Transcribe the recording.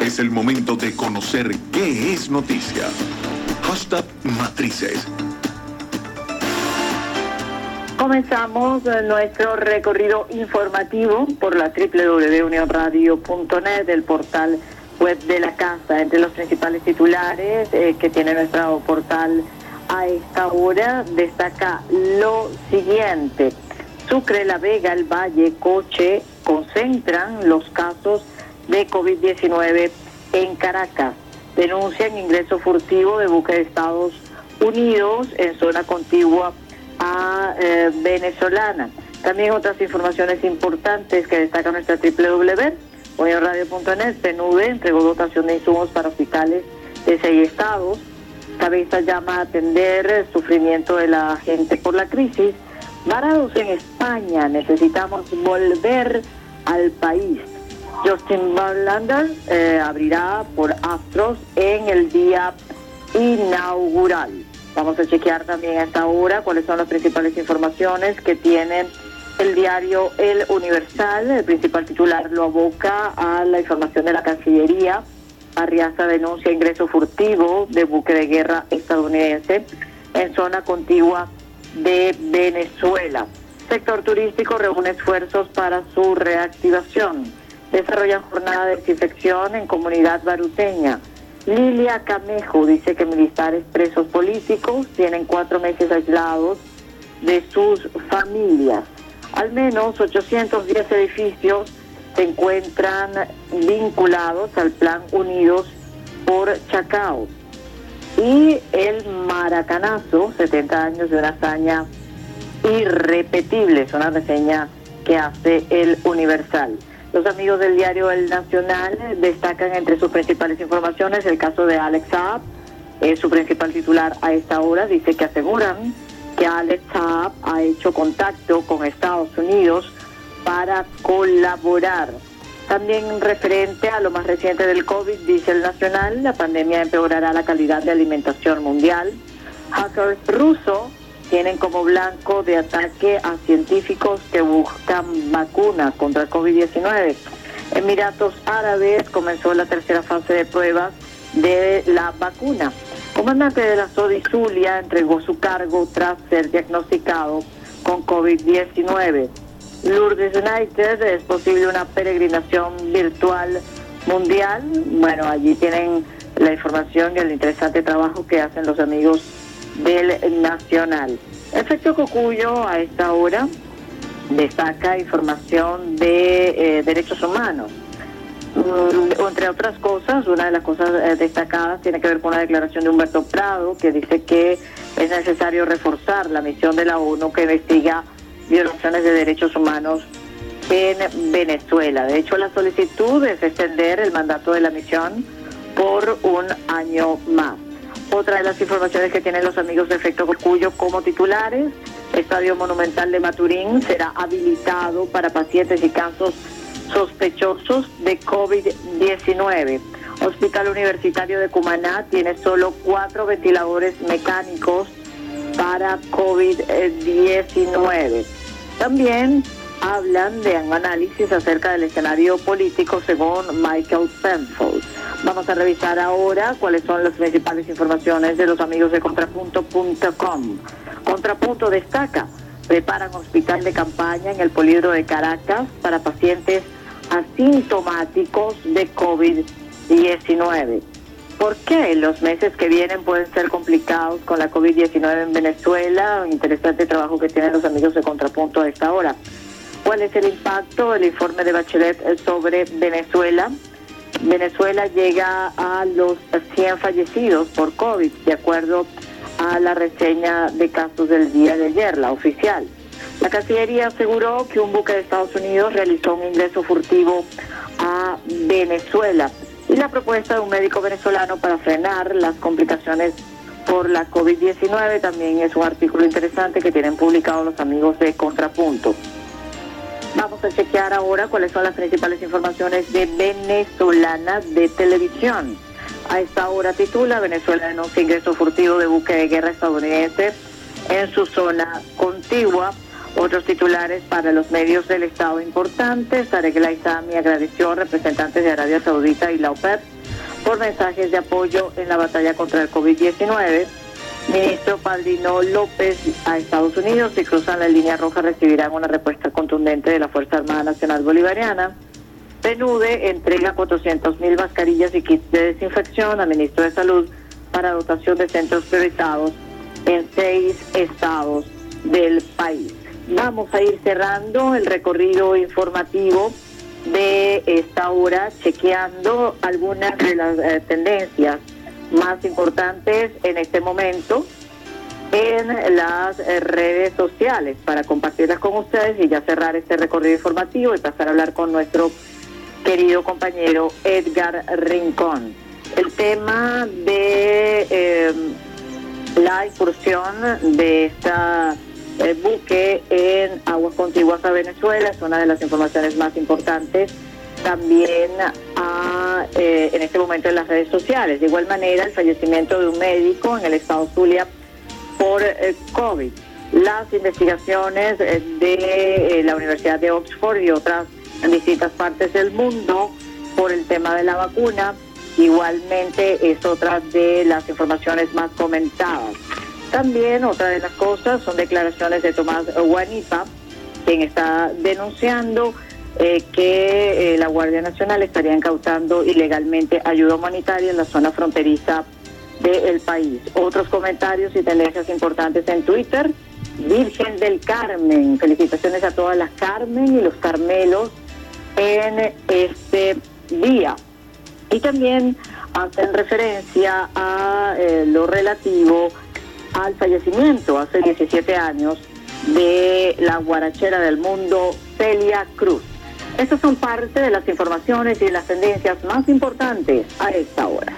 Es el momento de conocer qué es noticia. Hashtag Matrices. Comenzamos eh, nuestro recorrido informativo por la www.unionradio.net, el portal web de la casa. Entre los principales titulares eh, que tiene nuestro portal a esta hora destaca lo siguiente. Sucre, La Vega, El Valle, Coche concentran los casos de COVID-19 en Caracas. Denuncian ingreso furtivo de buque de Estados Unidos en zona contigua a eh, venezolana. También otras informaciones importantes que destaca nuestra www.radio.net. PNUD entregó dotación de insumos para hospitales de seis estados. Cabeza llama a atender el sufrimiento de la gente por la crisis. Varados en España, necesitamos volver al país. Justin Verlander eh, abrirá por Astros en el día inaugural. Vamos a chequear también a esta hora cuáles son las principales informaciones que tiene el diario El Universal. El principal titular lo aboca a la información de la Cancillería. Arriaza denuncia ingreso furtivo de buque de guerra estadounidense en zona contigua de Venezuela. Sector turístico reúne esfuerzos para su reactivación desarrollan jornada de desinfección en comunidad baruteña. Lilia Camejo dice que militares presos políticos tienen cuatro meses aislados de sus familias. Al menos 810 edificios se encuentran vinculados al Plan Unidos por Chacao. Y el Maracanazo, 70 años de una hazaña irrepetible, es una reseña que hace el Universal. Los amigos del diario El Nacional destacan entre sus principales informaciones el caso de Alex Saab, es su principal titular a esta hora, dice que aseguran que Alex Saab ha hecho contacto con Estados Unidos para colaborar. También referente a lo más reciente del COVID, dice el Nacional, la pandemia empeorará la calidad de alimentación mundial. Hackers rusos tienen como blanco de ataque a científicos que buscan vacuna contra el COVID-19. Emiratos Árabes comenzó la tercera fase de pruebas de la vacuna. Comandante de la SODI Zulia entregó su cargo tras ser diagnosticado con COVID-19. Lourdes United es posible una peregrinación virtual mundial. Bueno, allí tienen la información y el interesante trabajo que hacen los amigos del Nacional. Efecto Cocuyo a esta hora destaca información de eh, derechos humanos. Mm, entre otras cosas, una de las cosas eh, destacadas tiene que ver con la declaración de Humberto Prado, que dice que es necesario reforzar la misión de la ONU que investiga violaciones de derechos humanos en Venezuela. De hecho, la solicitud es extender el mandato de la misión por un año más. Otra de las informaciones que tienen los amigos de Efecto Cocuyo como titulares, Estadio Monumental de Maturín será habilitado para pacientes y casos sospechosos de COVID-19. Hospital Universitario de Cumaná tiene solo cuatro ventiladores mecánicos para COVID-19. También hablan de análisis acerca del escenario político según Michael Penfold. Vamos a revisar ahora cuáles son las principales informaciones de los amigos de contrapunto.com. Contrapunto destaca, preparan hospital de campaña en el Polidro de Caracas para pacientes asintomáticos de COVID-19. ¿Por qué los meses que vienen pueden ser complicados con la COVID-19 en Venezuela? Interesante trabajo que tienen los amigos de Contrapunto a esta hora. ¿Cuál es el impacto del informe de Bachelet sobre Venezuela? Venezuela llega a los 100 fallecidos por COVID, de acuerdo a la reseña de casos del día de ayer, la oficial. La Cancillería aseguró que un buque de Estados Unidos realizó un ingreso furtivo a Venezuela y la propuesta de un médico venezolano para frenar las complicaciones por la COVID-19 también es un artículo interesante que tienen publicado los amigos de Contrapunto. A chequear ahora cuáles son las principales informaciones de venezolanas de televisión. A esta hora titula Venezuela denuncia ingreso furtivo de buque de guerra estadounidense en su zona contigua. Otros titulares para los medios del Estado importantes. Tarek El Aizami agradeció a representantes de Arabia Saudita y la OPEP por mensajes de apoyo en la batalla contra el COVID-19. Ministro Padrino López a Estados Unidos, si cruzan la línea roja recibirán una respuesta contundente de la Fuerza Armada Nacional Bolivariana. PNUDE entrega 400 mil mascarillas y kits de desinfección al ministro de Salud para dotación de centros priorizados en seis estados del país. Vamos a ir cerrando el recorrido informativo de esta hora, chequeando algunas de las eh, tendencias más importantes en este momento en las eh, redes sociales para compartirlas con ustedes y ya cerrar este recorrido informativo y pasar a hablar con nuestro querido compañero Edgar Rincón. El tema de eh, la incursión de esta eh, buque en aguas contiguas a Venezuela es una de las informaciones más importantes también a, eh, en este momento en las redes sociales. De igual manera, el fallecimiento de un médico en el estado Zulia por eh, COVID. Las investigaciones eh, de la Universidad de Oxford y otras en distintas partes del mundo por el tema de la vacuna, igualmente es otra de las informaciones más comentadas. También otra de las cosas son declaraciones de Tomás Guanipa, quien está denunciando eh, que eh, la Guardia Nacional estaría incautando ilegalmente ayuda humanitaria en la zona fronteriza del país. Otros comentarios y tendencias importantes en Twitter. Virgen del Carmen. Felicitaciones a todas las Carmen y los Carmelos en este día. Y también hacen referencia a eh, lo relativo al fallecimiento hace 17 años de la guarachera del mundo, Celia Cruz. Estas son parte de las informaciones y de las tendencias más importantes a esta hora.